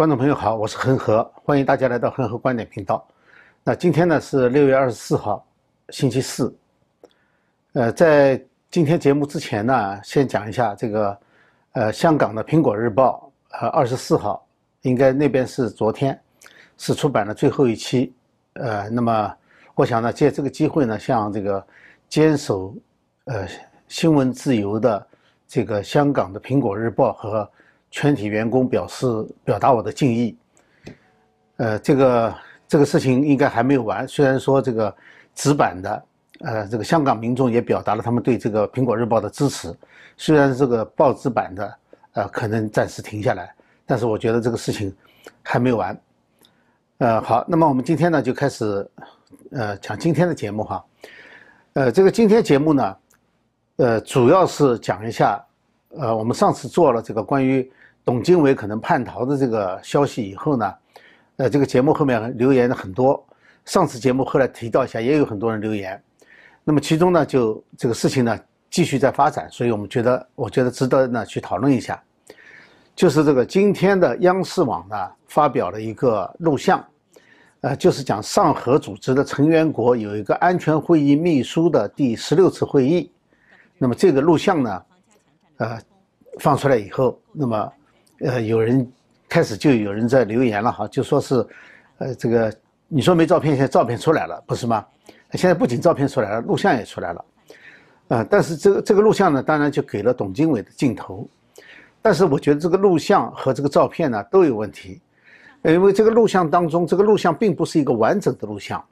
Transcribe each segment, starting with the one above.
观众朋友好，我是恒河，欢迎大家来到恒河观点频道。那今天呢是六月二十四号，星期四。呃，在今天节目之前呢，先讲一下这个，呃，香港的《苹果日报》呃，二十四号，应该那边是昨天，是出版了最后一期。呃，那么我想呢，借这个机会呢，向这个坚守呃新闻自由的这个香港的《苹果日报》和全体员工表示表达我的敬意。呃，这个这个事情应该还没有完。虽然说这个纸版的，呃，这个香港民众也表达了他们对这个《苹果日报》的支持。虽然这个报纸版的，呃，可能暂时停下来，但是我觉得这个事情还没有完。呃，好，那么我们今天呢就开始，呃，讲今天的节目哈。呃，这个今天节目呢，呃，主要是讲一下，呃，我们上次做了这个关于。董经纬可能叛逃的这个消息以后呢，呃，这个节目后面留言的很多。上次节目后来提到一下，也有很多人留言。那么其中呢，就这个事情呢继续在发展，所以我们觉得，我觉得值得呢去讨论一下。就是这个今天的央视网呢发表了一个录像，呃，就是讲上合组织的成员国有一个安全会议秘书的第十六次会议。那么这个录像呢，呃，放出来以后，那么。呃，有人开始就有人在留言了哈，就说是，呃，这个你说没照片，现在照片出来了，不是吗？现在不仅照片出来了，录像也出来了，呃，但是这个这个录像呢，当然就给了董经纬的镜头，但是我觉得这个录像和这个照片呢都有问题，因为这个录像当中，这个录像并不是一个完整的录像，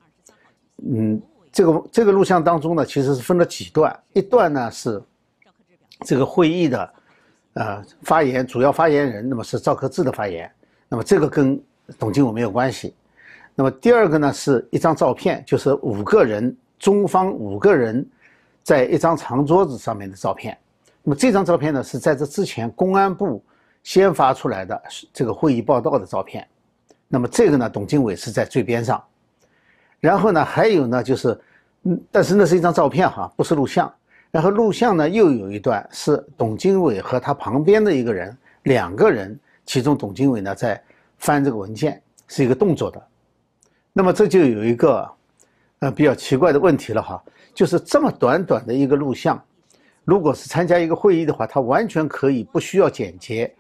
嗯，这个这个录像当中呢，其实是分了几段，一段呢是这个会议的。呃，发言主要发言人，那么是赵克志的发言，那么这个跟董经纬没有关系。那么第二个呢，是一张照片，就是五个人，中方五个人在一张长桌子上面的照片。那么这张照片呢，是在这之前公安部先发出来的这个会议报道的照片。那么这个呢，董经伟是在最边上。然后呢，还有呢，就是，嗯，但是那是一张照片哈，不是录像。然后录像呢，又有一段是董经纬和他旁边的一个人，两个人，其中董经纬呢在翻这个文件，是一个动作的。那么这就有一个呃比较奇怪的问题了哈，就是这么短短的一个录像，如果是参加一个会议的话，他完全可以不需要剪接，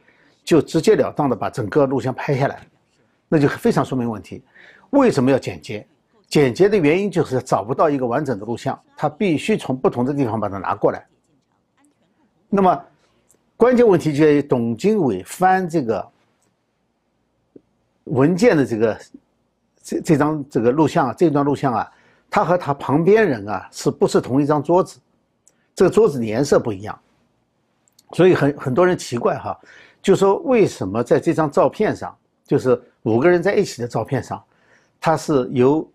就直截了当的把整个录像拍下来，那就非常说明问题。为什么要剪接？剪辑的原因就是找不到一个完整的录像，他必须从不同的地方把它拿过来。那么，关键问题就在于董经纬翻这个文件的这个这这张这个录像啊，这段录像啊，他和他旁边人啊是不是同一张桌子？这个桌子的颜色不一样，所以很很多人奇怪哈，就说为什么在这张照片上，就是五个人在一起的照片上，它是由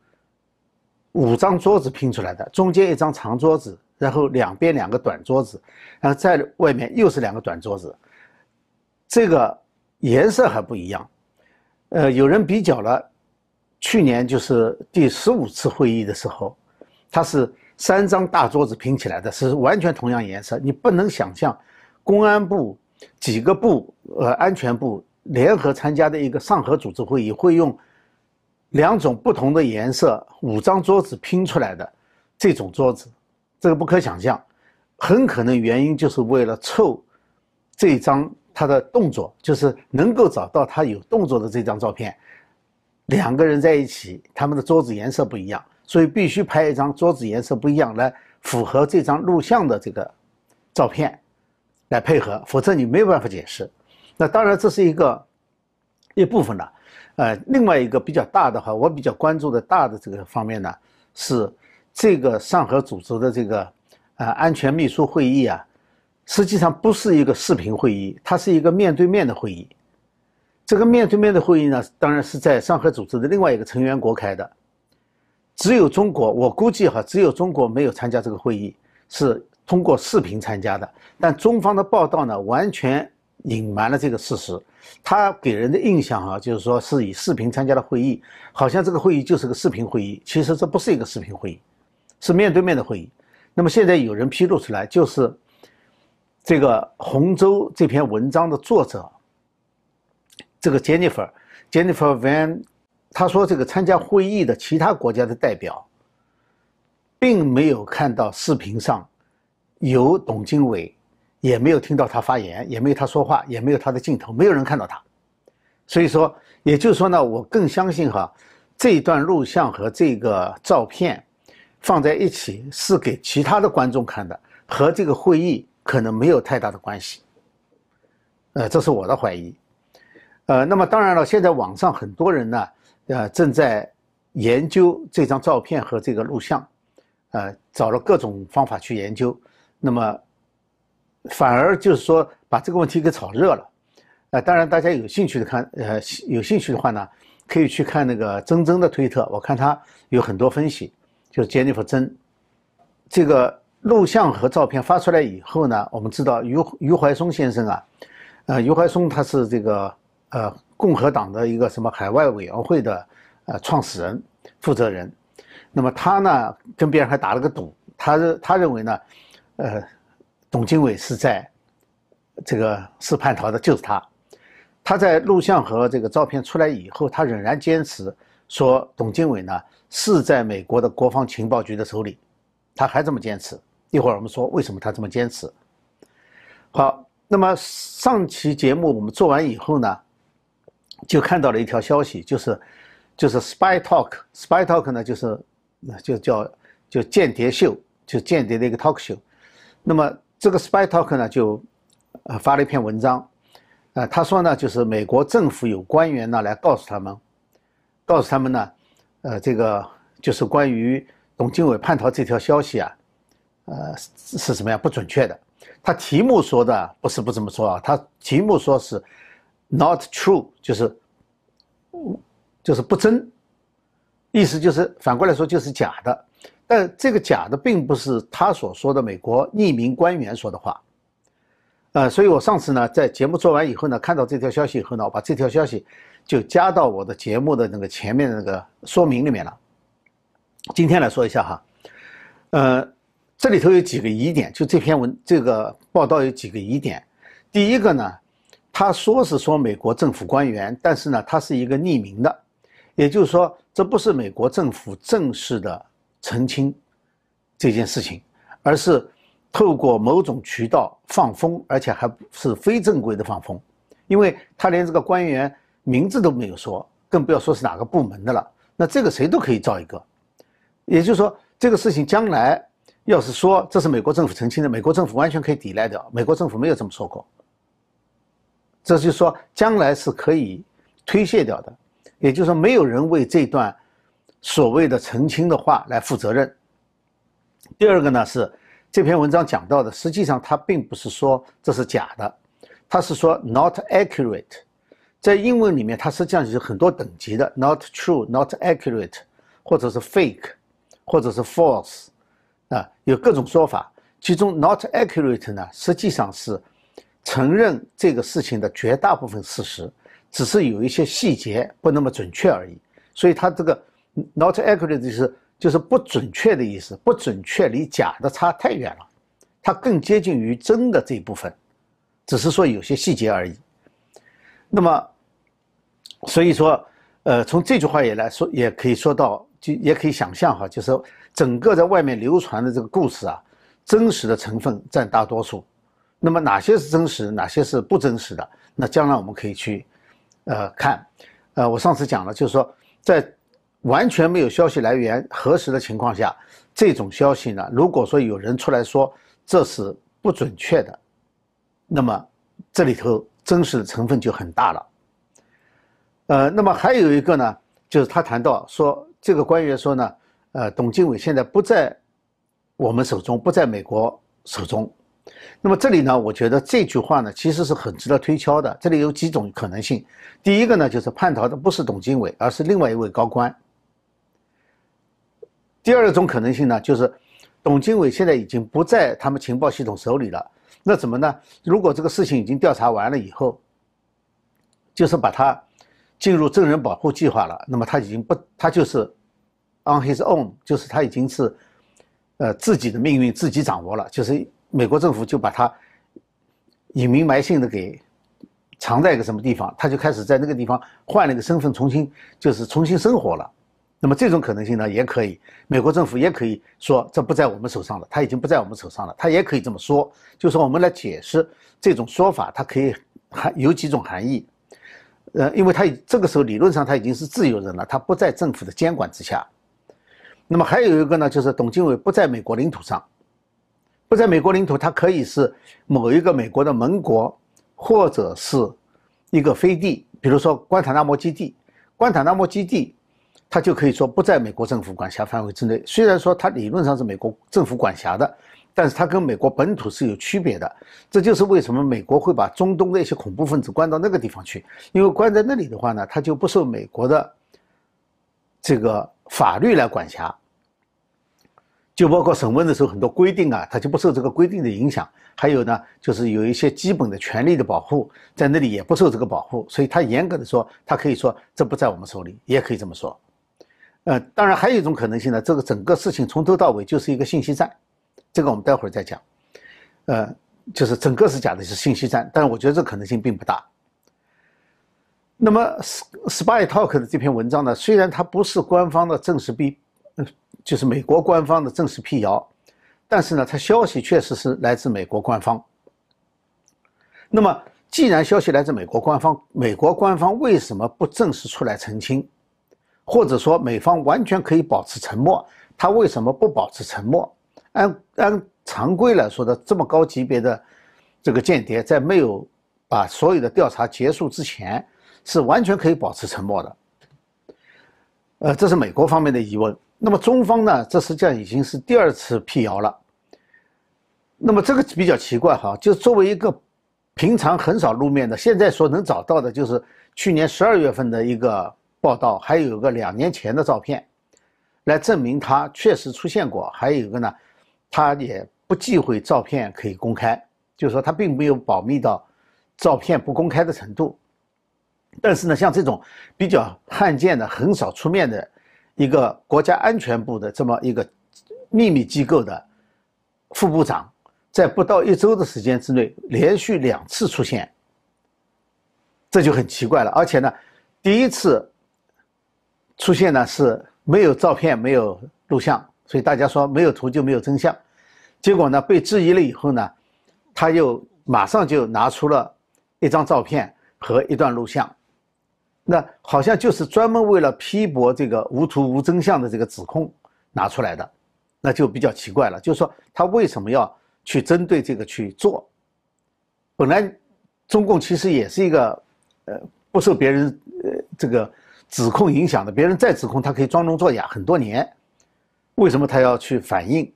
五张桌子拼出来的，中间一张长桌子，然后两边两个短桌子，然后在外面又是两个短桌子，这个颜色还不一样。呃，有人比较了，去年就是第十五次会议的时候，它是三张大桌子拼起来的，是完全同样颜色。你不能想象，公安部几个部，呃，安全部联合参加的一个上合组织会议会用。两种不同的颜色，五张桌子拼出来的这种桌子，这个不可想象，很可能原因就是为了凑这张他的动作，就是能够找到他有动作的这张照片。两个人在一起，他们的桌子颜色不一样，所以必须拍一张桌子颜色不一样来符合这张录像的这个照片来配合，否则你没有办法解释。那当然这是一个一部分了。呃，另外一个比较大的话，我比较关注的大的这个方面呢，是这个上合组织的这个呃安全秘书会议啊，实际上不是一个视频会议，它是一个面对面的会议。这个面对面的会议呢，当然是在上合组织的另外一个成员国开的，只有中国，我估计哈，只有中国没有参加这个会议，是通过视频参加的。但中方的报道呢，完全。隐瞒了这个事实，他给人的印象啊，就是说是以视频参加的会议，好像这个会议就是个视频会议。其实这不是一个视频会议，是面对面的会议。那么现在有人披露出来，就是这个洪州这篇文章的作者这个 Jennifer Jennifer Van，他说这个参加会议的其他国家的代表，并没有看到视频上有董经纬，也没有听到他发言，也没有他说话，也没有他的镜头，没有人看到他。所以说，也就是说呢，我更相信哈，这一段录像和这个照片放在一起是给其他的观众看的，和这个会议可能没有太大的关系。呃，这是我的怀疑。呃，那么当然了，现在网上很多人呢，呃，正在研究这张照片和这个录像，呃，找了各种方法去研究，那么反而就是说把这个问题给炒热了。呃，当然大家有兴趣的看，呃，有兴趣的话呢，可以去看那个曾曾的推特，我看他有很多分析，就是 Jennifer 曾这个录像和照片发出来以后呢，我们知道余余怀松先生啊，呃，余怀松他是这个。呃，共和党的一个什么海外委员会的呃创始人、负责人，那么他呢跟别人还打了个赌，他他认为呢，呃，董经纬是在这个是叛逃的，就是他。他在录像和这个照片出来以后，他仍然坚持说董经纬呢是在美国的国防情报局的手里，他还这么坚持。一会儿我们说为什么他这么坚持。好，那么上期节目我们做完以后呢？就看到了一条消息，就是，就是 spy talk，spy talk 呢，就是就叫就间谍秀，就间谍的一个 talk show。那么这个 spy talk 呢，就呃发了一篇文章，呃，他说呢，就是美国政府有官员呢来告诉他们，告诉他们呢，呃，这个就是关于董经纬叛逃这条消息啊，呃是什么样不准确的。他题目说的不是不这么说啊，他题目说是。Not true，就是，就是不真，意思就是反过来说就是假的，但这个假的并不是他所说的美国匿名官员说的话，呃，所以我上次呢在节目做完以后呢，看到这条消息以后呢，我把这条消息就加到我的节目的那个前面的那个说明里面了。今天来说一下哈，呃，这里头有几个疑点，就这篇文这个报道有几个疑点，第一个呢。他说是说美国政府官员，但是呢，他是一个匿名的，也就是说，这不是美国政府正式的澄清这件事情，而是透过某种渠道放风，而且还是非正规的放风，因为他连这个官员名字都没有说，更不要说是哪个部门的了。那这个谁都可以造一个，也就是说，这个事情将来要是说这是美国政府澄清的，美国政府完全可以抵赖掉，美国政府没有这么说过。这就是说，将来是可以推卸掉的，也就是说，没有人为这段所谓的澄清的话来负责任。第二个呢是这篇文章讲到的，实际上它并不是说这是假的，它是说 not accurate，在英文里面它实际上有很多等级的，not true，not accurate，或者是 fake，或者是 false，啊，有各种说法。其中 not accurate 呢，实际上是。承认这个事情的绝大部分事实，只是有一些细节不那么准确而已。所以它这个 not accurate 就是就是不准确的意思，不准确离假的差太远了，它更接近于真的这一部分，只是说有些细节而已。那么，所以说，呃，从这句话也来说，也可以说到，就也可以想象哈，就是整个在外面流传的这个故事啊，真实的成分占大多数。那么哪些是真实，哪些是不真实的？那将来我们可以去，呃，看，呃，我上次讲了，就是说，在完全没有消息来源核实的情况下，这种消息呢，如果说有人出来说这是不准确的，那么这里头真实的成分就很大了。呃，那么还有一个呢，就是他谈到说，这个官员说呢，呃，董经纬现在不在我们手中，不在美国手中。那么这里呢，我觉得这句话呢，其实是很值得推敲的。这里有几种可能性。第一个呢，就是叛逃的不是董经纬，而是另外一位高官。第二种可能性呢，就是董经纬现在已经不在他们情报系统手里了。那怎么呢？如果这个事情已经调查完了以后，就是把他进入证人保护计划了，那么他已经不，他就是 on his own，就是他已经是呃自己的命运自己掌握了，就是。美国政府就把他隐名埋姓的给藏在一个什么地方，他就开始在那个地方换了一个身份，重新就是重新生活了。那么这种可能性呢，也可以，美国政府也可以说这不在我们手上了，他已经不在我们手上了，他也可以这么说，就是我们来解释这种说法，它可以含有几种含义。呃，因为他这个时候理论上他已经是自由人了，他不在政府的监管之下。那么还有一个呢，就是董经纬不在美国领土上，不在美国领土，他可以是某一个美国的盟国，或者是一个飞地，比如说关塔那摩基地，关塔那摩基地。他就可以说不在美国政府管辖范围之内。虽然说他理论上是美国政府管辖的，但是他跟美国本土是有区别的。这就是为什么美国会把中东的一些恐怖分子关到那个地方去，因为关在那里的话呢，他就不受美国的这个法律来管辖，就包括审问的时候很多规定啊，他就不受这个规定的影响。还有呢，就是有一些基本的权利的保护，在那里也不受这个保护。所以他严格的说，他可以说这不在我们手里，也可以这么说。呃，当然还有一种可能性呢，这个整个事情从头到尾就是一个信息战，这个我们待会儿再讲。呃，就是整个是假的，是信息战，但是我觉得这可能性并不大。那么，Spy Talk 的这篇文章呢，虽然它不是官方的正式辟，就是美国官方的正式辟谣，但是呢，它消息确实是来自美国官方。那么，既然消息来自美国官方，美国官方为什么不正式出来澄清？或者说美方完全可以保持沉默，他为什么不保持沉默？按按常规来说的，这么高级别的这个间谍，在没有把所有的调查结束之前，是完全可以保持沉默的。呃，这是美国方面的疑问。那么中方呢？这实际上已经是第二次辟谣了。那么这个比较奇怪哈，就作为一个平常很少露面的，现在所能找到的就是去年十二月份的一个。报道还有个两年前的照片，来证明他确实出现过。还有一个呢，他也不忌讳照片可以公开，就是说他并没有保密到照片不公开的程度。但是呢，像这种比较罕见的、很少出面的一个国家安全部的这么一个秘密机构的副部长，在不到一周的时间之内连续两次出现，这就很奇怪了。而且呢，第一次。出现呢是没有照片，没有录像，所以大家说没有图就没有真相。结果呢被质疑了以后呢，他又马上就拿出了一张照片和一段录像，那好像就是专门为了批驳这个无图无真相的这个指控拿出来的，那就比较奇怪了。就是说他为什么要去针对这个去做？本来中共其实也是一个呃不受别人呃这个。指控影响的，别人再指控他可以装聋作哑很多年，为什么他要去反应？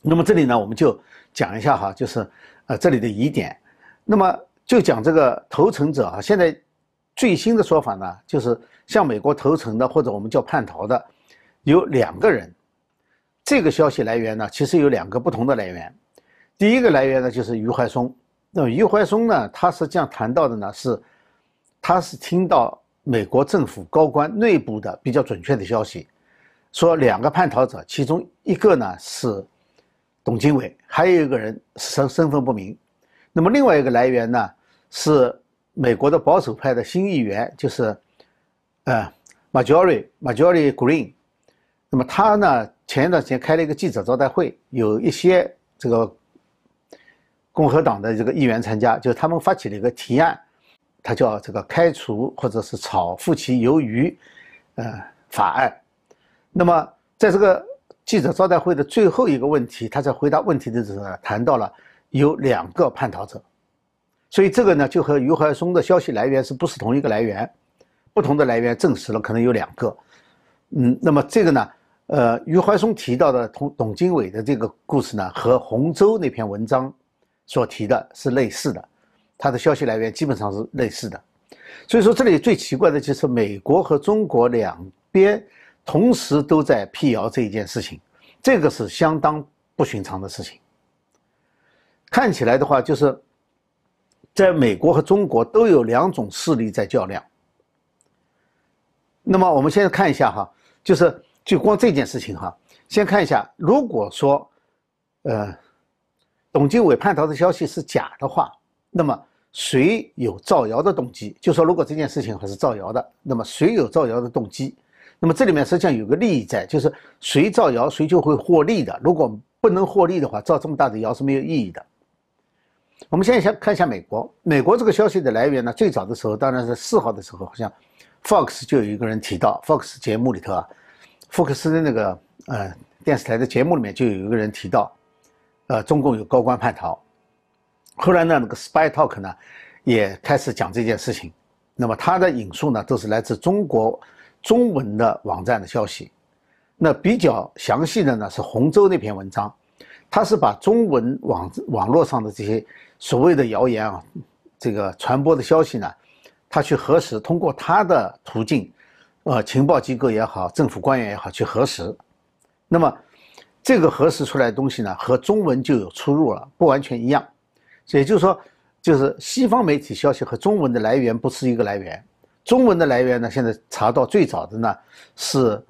那么这里呢，我们就讲一下哈，就是呃这里的疑点。那么就讲这个投诚者啊，现在最新的说法呢，就是向美国投诚的或者我们叫叛逃的有两个人。这个消息来源呢，其实有两个不同的来源。第一个来源呢，就是余怀松。那么余怀松呢，他实际上谈到的呢是，他是听到。美国政府高官内部的比较准确的消息，说两个叛逃者，其中一个呢是董经纬，还有一个人身身份不明。那么另外一个来源呢是美国的保守派的新议员，就是呃 Majori Majori Green。那么他呢前一段时间开了一个记者招待会，有一些这个共和党的这个议员参加，就是他们发起了一个提案。他叫这个开除或者是炒富其鱿鱼，呃，法案。那么在这个记者招待会的最后一个问题，他在回答问题的时候呢，谈到了有两个叛逃者，所以这个呢就和余怀松的消息来源是不是同一个来源？不同的来源证实了可能有两个。嗯，那么这个呢，呃，余怀松提到的同董经纬的这个故事呢，和洪州那篇文章所提的是类似的。它的消息来源基本上是类似的，所以说这里最奇怪的就是美国和中国两边同时都在辟谣这一件事情，这个是相当不寻常的事情。看起来的话，就是在美国和中国都有两种势力在较量。那么我们现在看一下哈，就是就光这件事情哈，先看一下，如果说呃董经纬叛逃的消息是假的话。那么，谁有造谣的动机？就说如果这件事情还是造谣的，那么谁有造谣的动机？那么这里面实际上有个利益在，就是谁造谣谁就会获利的。如果不能获利的话，造这么大的谣是没有意义的。我们现在先看一下美国，美国这个消息的来源呢，最早的时候当然是四号的时候，好像 Fox 就有一个人提到，Fox 节目里头啊，福克斯的那个呃电视台的节目里面就有一个人提到，呃，中共有高官叛逃。后来呢，那个 Spy Talk 呢，也开始讲这件事情。那么他的引述呢，都是来自中国中文的网站的消息。那比较详细的呢，是洪州那篇文章，他是把中文网网络上的这些所谓的谣言啊，这个传播的消息呢，他去核实，通过他的途径，呃，情报机构也好，政府官员也好，去核实。那么这个核实出来的东西呢，和中文就有出入了，不完全一样。也就是说，就是西方媒体消息和中文的来源不是一个来源。中文的来源呢，现在查到最早的呢是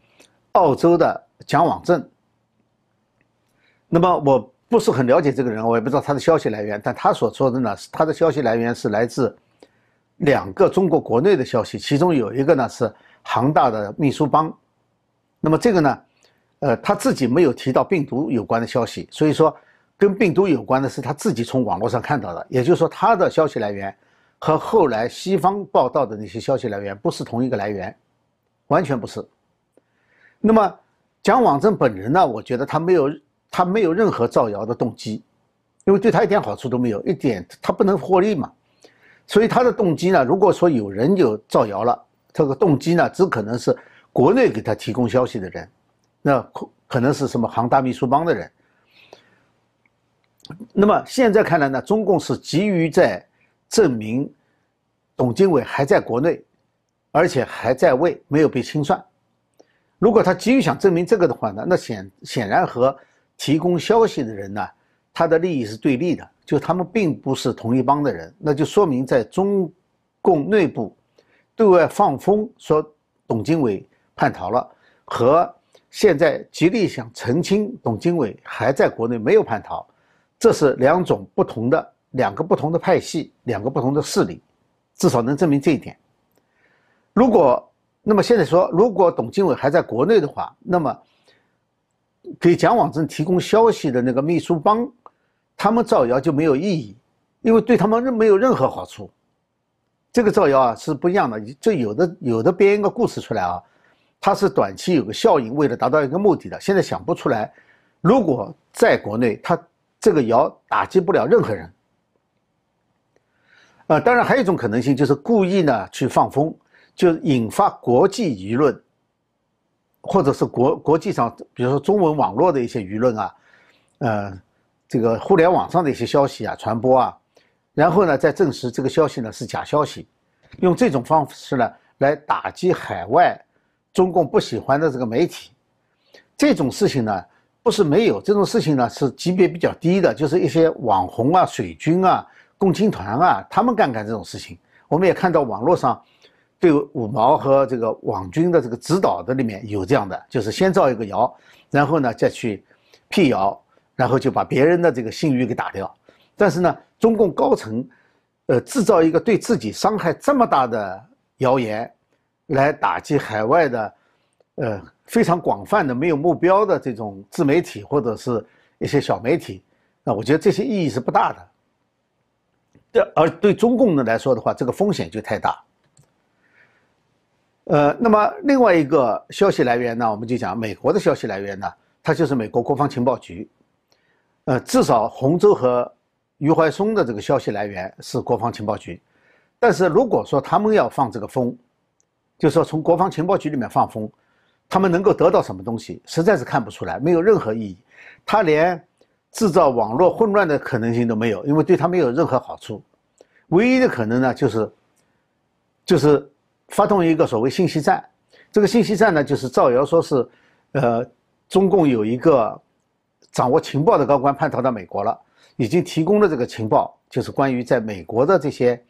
澳洲的蒋网正。那么我不是很了解这个人，我也不知道他的消息来源，但他所说的呢，他的消息来源是来自两个中国国内的消息，其中有一个呢是杭大的秘书帮。那么这个呢，呃，他自己没有提到病毒有关的消息，所以说。跟病毒有关的是他自己从网络上看到的，也就是说，他的消息来源和后来西方报道的那些消息来源不是同一个来源，完全不是。那么蒋网正本人呢？我觉得他没有他没有任何造谣的动机，因为对他一点好处都没有，一点他不能获利嘛。所以他的动机呢，如果说有人有造谣了，这个动机呢，只可能是国内给他提供消息的人，那可可能是什么杭大秘书帮的人。那么现在看来呢，中共是急于在证明董经纬还在国内，而且还在位，没有被清算。如果他急于想证明这个的话呢，那显显然和提供消息的人呢，他的利益是对立的，就他们并不是同一帮的人，那就说明在中共内部对外放风说董经纬叛逃了，和现在极力想澄清董经纬还在国内没有叛逃。这是两种不同的两个不同的派系，两个不同的势力，至少能证明这一点。如果那么现在说，如果董经纬还在国内的话，那么给蒋网正提供消息的那个秘书帮，他们造谣就没有意义，因为对他们没有任何好处。这个造谣啊是不一样的，这有的有的编一个故事出来啊，它是短期有个效应，为了达到一个目的的。现在想不出来，如果在国内他。这个谣打击不了任何人，呃，当然还有一种可能性，就是故意呢去放风，就引发国际舆论，或者是国国际上，比如说中文网络的一些舆论啊，呃，这个互联网上的一些消息啊传播啊，然后呢再证实这个消息呢是假消息，用这种方式呢来打击海外中共不喜欢的这个媒体，这种事情呢。不是没有这种事情呢，是级别比较低的，就是一些网红啊、水军啊、共青团啊，他们干干这种事情。我们也看到网络上对五毛和这个网军的这个指导的里面有这样的，就是先造一个谣，然后呢再去辟谣，然后就把别人的这个信誉给打掉。但是呢，中共高层，呃，制造一个对自己伤害这么大的谣言，来打击海外的，呃。非常广泛的、没有目标的这种自媒体或者是一些小媒体，那我觉得这些意义是不大的。这而对中共的来说的话，这个风险就太大。呃，那么另外一个消息来源呢，我们就讲美国的消息来源呢，它就是美国国防情报局。呃，至少洪州和余怀松的这个消息来源是国防情报局。但是如果说他们要放这个风，就是说从国防情报局里面放风。他们能够得到什么东西，实在是看不出来，没有任何意义。他连制造网络混乱的可能性都没有，因为对他没有任何好处。唯一的可能呢，就是就是发动一个所谓信息战。这个信息战呢，就是造谣说是，呃，中共有一个掌握情报的高官叛逃到美国了，已经提供了这个情报，就是关于在美国的这些，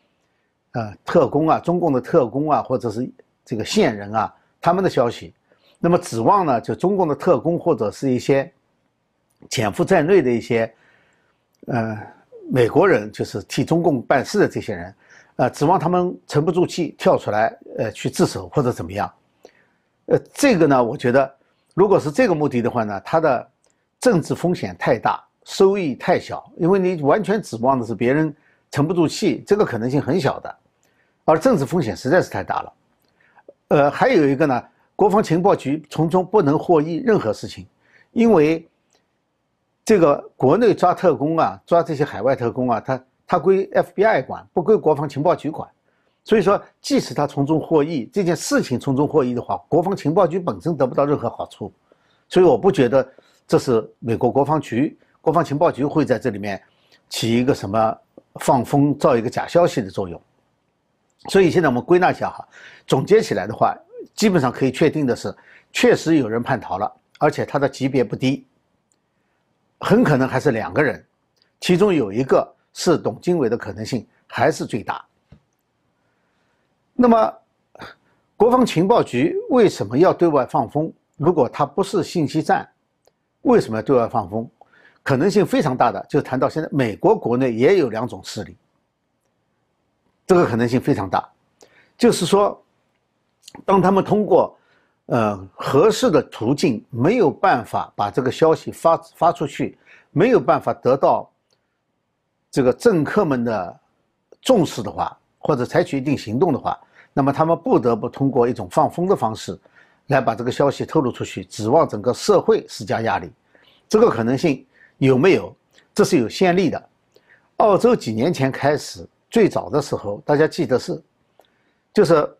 呃，特工啊，中共的特工啊，或者是这个线人啊，他们的消息。那么指望呢，就中共的特工或者是一些潜伏在内的一些，呃，美国人就是替中共办事的这些人，呃，指望他们沉不住气跳出来，呃，去自首或者怎么样，呃，这个呢，我觉得，如果是这个目的的话呢，他的政治风险太大，收益太小，因为你完全指望的是别人沉不住气，这个可能性很小的，而政治风险实在是太大了。呃，还有一个呢，国防情报局从中不能获益任何事情，因为。这个国内抓特工啊，抓这些海外特工啊，他他归 FBI 管，不归国防情报局管。所以说，即使他从中获益，这件事情从中获益的话，国防情报局本身得不到任何好处。所以我不觉得这是美国国防局、国防情报局会在这里面起一个什么放风、造一个假消息的作用。所以现在我们归纳一下哈，总结起来的话，基本上可以确定的是，确实有人叛逃了，而且他的级别不低。很可能还是两个人，其中有一个是董经纬的可能性还是最大。那么，国防情报局为什么要对外放风？如果它不是信息战，为什么要对外放风？可能性非常大的，就谈到现在，美国国内也有两种势力，这个可能性非常大，就是说，当他们通过。呃，合适的途径没有办法把这个消息发发出去，没有办法得到这个政客们的重视的话，或者采取一定行动的话，那么他们不得不通过一种放风的方式，来把这个消息透露出去，指望整个社会施加压力。这个可能性有没有？这是有先例的。澳洲几年前开始，最早的时候，大家记得是，就是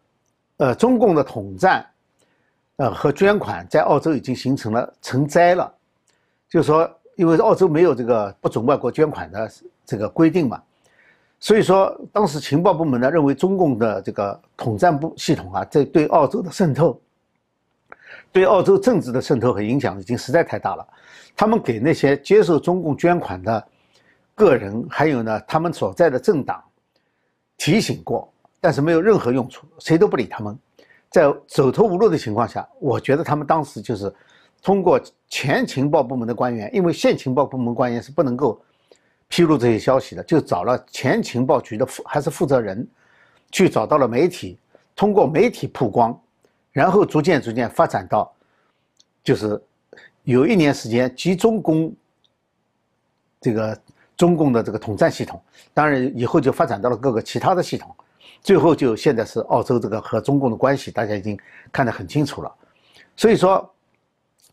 呃，中共的统战。呃，和捐款在澳洲已经形成了成灾了，就是说，因为澳洲没有这个不准外国捐款的这个规定嘛，所以说当时情报部门呢认为中共的这个统战部系统啊，在对澳洲的渗透，对澳洲政治的渗透和影响已经实在太大了，他们给那些接受中共捐款的个人，还有呢他们所在的政党提醒过，但是没有任何用处，谁都不理他们。在走投无路的情况下，我觉得他们当时就是通过前情报部门的官员，因为现情报部门官员是不能够披露这些消息的，就找了前情报局的负还是负责人，去找到了媒体，通过媒体曝光，然后逐渐逐渐发展到，就是有一年时间集中攻这个中共的这个统战系统，当然以后就发展到了各个其他的系统。最后就现在是澳洲这个和中共的关系，大家已经看得很清楚了，所以说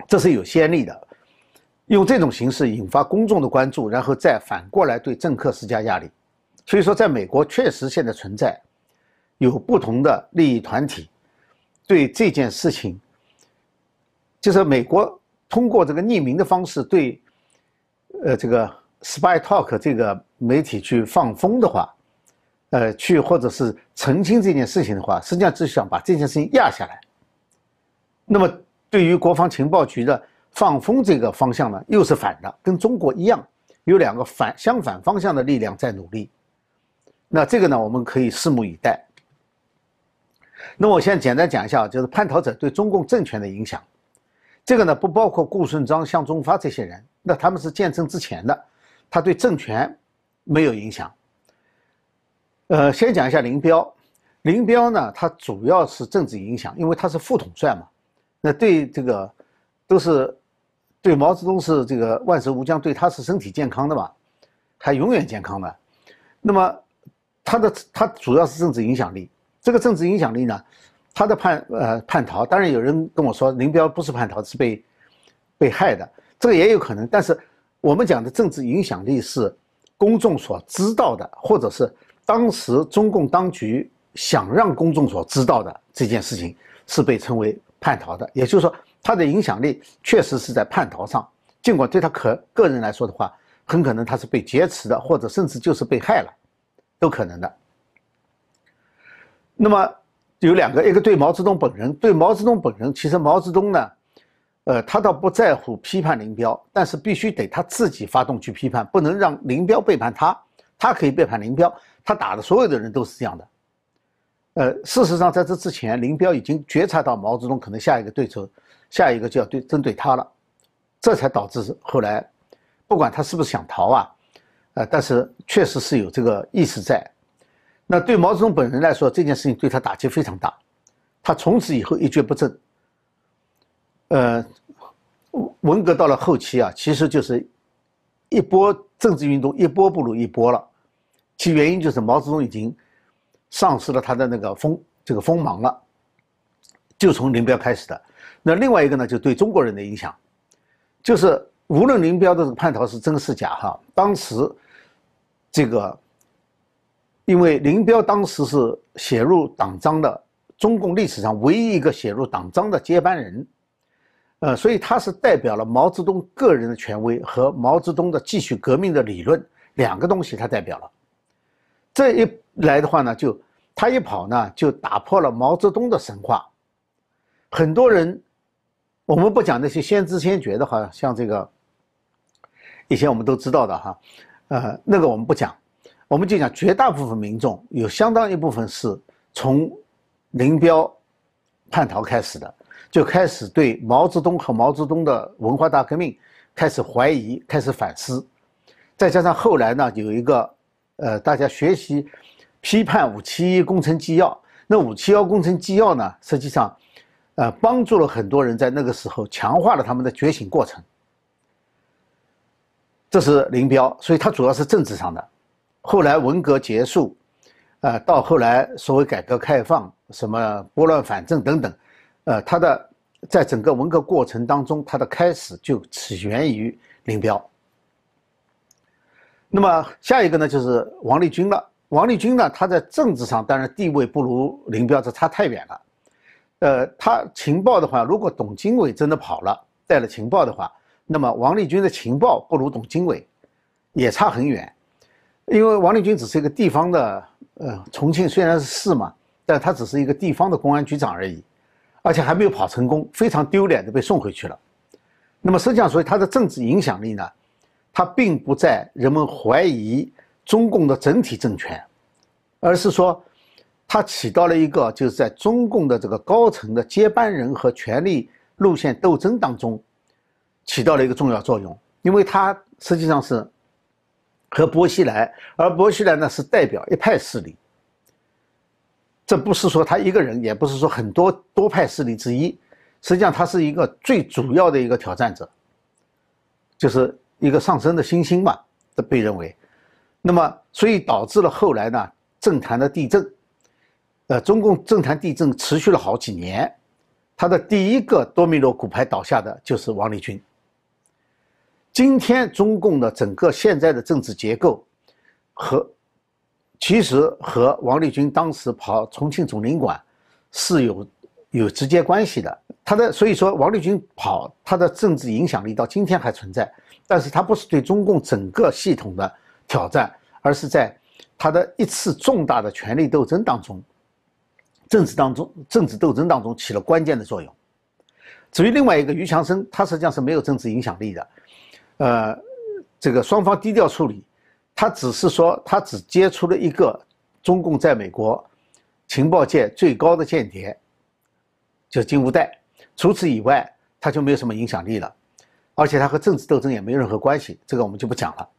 这是有先例的，用这种形式引发公众的关注，然后再反过来对政客施加压力。所以说，在美国确实现在存在有不同的利益团体对这件事情，就是美国通过这个匿名的方式对呃这个 Spy Talk 这个媒体去放风的话。呃，去或者是澄清这件事情的话，实际上就是想把这件事情压下来。那么，对于国防情报局的放风这个方向呢，又是反的，跟中国一样，有两个反相反方向的力量在努力。那这个呢，我们可以拭目以待。那我现在简单讲一下，就是叛逃者对中共政权的影响。这个呢，不包括顾顺章、向忠发这些人，那他们是建政之前的，他对政权没有影响。呃，先讲一下林彪。林彪呢，他主要是政治影响，因为他是副统帅嘛。那对这个都是对毛泽东是这个万寿无疆，对他是身体健康的嘛，还永远健康的。那么他的他主要是政治影响力。这个政治影响力呢，他的叛呃叛逃，当然有人跟我说林彪不是叛逃，是被被害的，这个也有可能。但是我们讲的政治影响力是公众所知道的，或者是。当时中共当局想让公众所知道的这件事情是被称为叛逃的，也就是说，他的影响力确实是在叛逃上。尽管对他可个人来说的话，很可能他是被劫持的，或者甚至就是被害了，都可能的。那么有两个，一个对毛泽东本人，对毛泽东本人，其实毛泽东呢，呃，他倒不在乎批判林彪，但是必须得他自己发动去批判，不能让林彪背叛他，他可以背叛林彪。他打的所有的人都是这样的，呃，事实上在这之前，林彪已经觉察到毛泽东可能下一个对手，下一个就要对针对他了，这才导致后来，不管他是不是想逃啊，呃，但是确实是有这个意识在。那对毛泽东本人来说，这件事情对他打击非常大，他从此以后一蹶不振。呃，文革到了后期啊，其实就是一波政治运动一波不如一波了，其原因就是毛泽东已经丧失了他的那个锋这个锋芒了，就从林彪开始的。那另外一个呢，就对中国人的影响，就是无论林彪的这个叛逃是真是假哈，当时这个因为林彪当时是写入党章的中共历史上唯一一个写入党章的接班人。呃，所以他是代表了毛泽东个人的权威和毛泽东的继续革命的理论两个东西，他代表了。这一来的话呢，就他一跑呢，就打破了毛泽东的神话。很多人，我们不讲那些先知先觉的哈，像这个以前我们都知道的哈，呃，那个我们不讲，我们就讲绝大部分民众有相当一部分是从林彪叛逃开始的。就开始对毛泽东和毛泽东的文化大革命开始怀疑，开始反思，再加上后来呢，有一个，呃，大家学习批判五七一工程纪要，那五七幺工程纪要呢，实际上，呃，帮助了很多人在那个时候强化了他们的觉醒过程。这是林彪，所以他主要是政治上的。后来文革结束，呃，到后来所谓改革开放，什么拨乱反正等等。呃，他的在整个文革过程当中，他的开始就起源于林彪。那么下一个呢，就是王立军了。王立军呢，他在政治上当然地位不如林彪，这差太远了。呃，他情报的话，如果董经纬真的跑了，带了情报的话，那么王立军的情报不如董经纬，也差很远。因为王立军只是一个地方的，呃，重庆虽然是市嘛，但他只是一个地方的公安局长而已。而且还没有跑成功，非常丢脸的被送回去了。那么实际上，所以他的政治影响力呢，他并不在人们怀疑中共的整体政权，而是说，他起到了一个就是在中共的这个高层的接班人和权力路线斗争当中，起到了一个重要作用。因为他实际上是和薄熙来，而薄熙来呢是代表一派势力。这不是说他一个人，也不是说很多多派势力之一，实际上他是一个最主要的一个挑战者，就是一个上升的新星嘛，这被认为，那么所以导致了后来呢政坛的地震，呃，中共政坛地震持续了好几年，他的第一个多米诺骨牌倒下的就是王立军。今天中共的整个现在的政治结构和。其实和王立军当时跑重庆总领馆是有有直接关系的。他的所以说王立军跑，他的政治影响力到今天还存在，但是他不是对中共整个系统的挑战，而是在他的一次重大的权力斗争当中，政治当中政治斗争当中起了关键的作用。至于另外一个于强生，他实际上是没有政治影响力的，呃，这个双方低调处理。他只是说，他只接触了一个中共在美国情报界最高的间谍，就是金无代。除此以外，他就没有什么影响力了，而且他和政治斗争也没任何关系。这个我们就不讲了。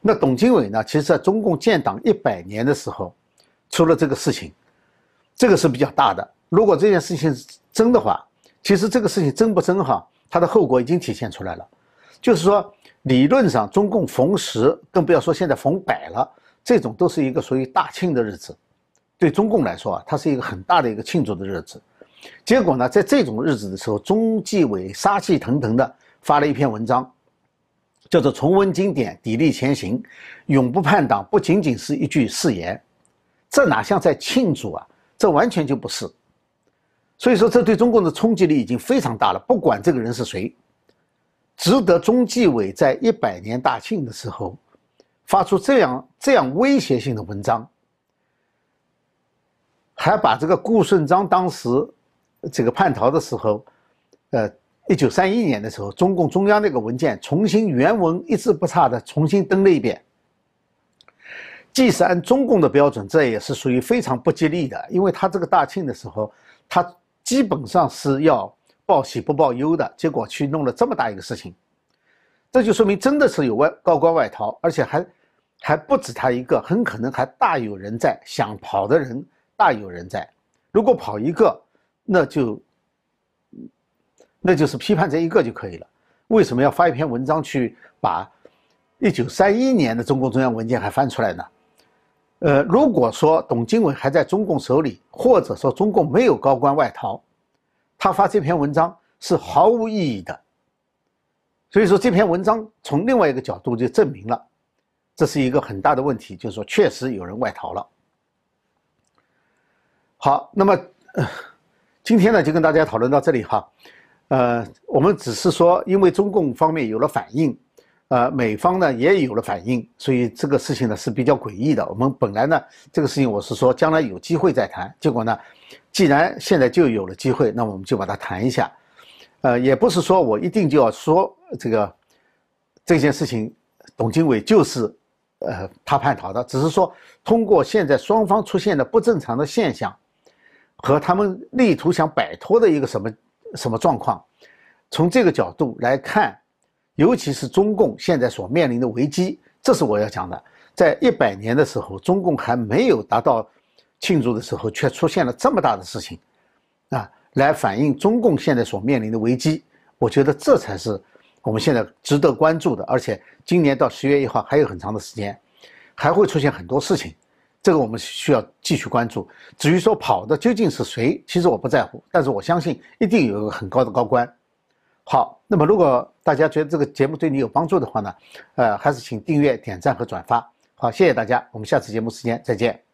那董经纬呢？其实，在中共建党一百年的时候，出了这个事情，这个是比较大的。如果这件事情是真的话，其实这个事情真不真哈，它的后果已经体现出来了，就是说。理论上，中共逢十，更不要说现在逢百了，这种都是一个属于大庆的日子。对中共来说啊，它是一个很大的一个庆祝的日子。结果呢，在这种日子的时候，中纪委杀气腾腾的发了一篇文章，叫做“重温经典，砥砺前行，永不叛党”，不仅仅是一句誓言，这哪像在庆祝啊？这完全就不是。所以说，这对中共的冲击力已经非常大了。不管这个人是谁。值得中纪委在一百年大庆的时候发出这样这样威胁性的文章，还把这个顾顺章当时这个叛逃的时候，呃，一九三一年的时候，中共中央那个文件重新原文一字不差的重新登了一遍。即使按中共的标准，这也是属于非常不吉利的，因为他这个大庆的时候，他基本上是要。报喜不报忧的结果，去弄了这么大一个事情，这就说明真的是有外高官外逃，而且还还不止他一个，很可能还大有人在，想跑的人大有人在。如果跑一个，那就那就是批判这一个就可以了。为什么要发一篇文章去把一九三一年的中共中央文件还翻出来呢？呃，如果说董经纬还在中共手里，或者说中共没有高官外逃，他发这篇文章是毫无意义的。所以说这篇文章从另外一个角度就证明了，这是一个很大的问题，就是说确实有人外逃了。好，那么今天呢就跟大家讨论到这里哈，呃，我们只是说因为中共方面有了反应。呃，美方呢也有了反应，所以这个事情呢是比较诡异的。我们本来呢这个事情我是说将来有机会再谈，结果呢，既然现在就有了机会，那我们就把它谈一下。呃，也不是说我一定就要说这个这件事情，董经纬就是呃他叛逃的，只是说通过现在双方出现的不正常的现象和他们力图想摆脱的一个什么什么状况，从这个角度来看。尤其是中共现在所面临的危机，这是我要讲的。在一百年的时候，中共还没有达到庆祝的时候，却出现了这么大的事情，啊，来反映中共现在所面临的危机。我觉得这才是我们现在值得关注的。而且今年到十月一号还有很长的时间，还会出现很多事情，这个我们需要继续关注。至于说跑的究竟是谁，其实我不在乎，但是我相信一定有一个很高的高官。好，那么如果大家觉得这个节目对你有帮助的话呢，呃，还是请订阅、点赞和转发。好，谢谢大家，我们下次节目时间再见。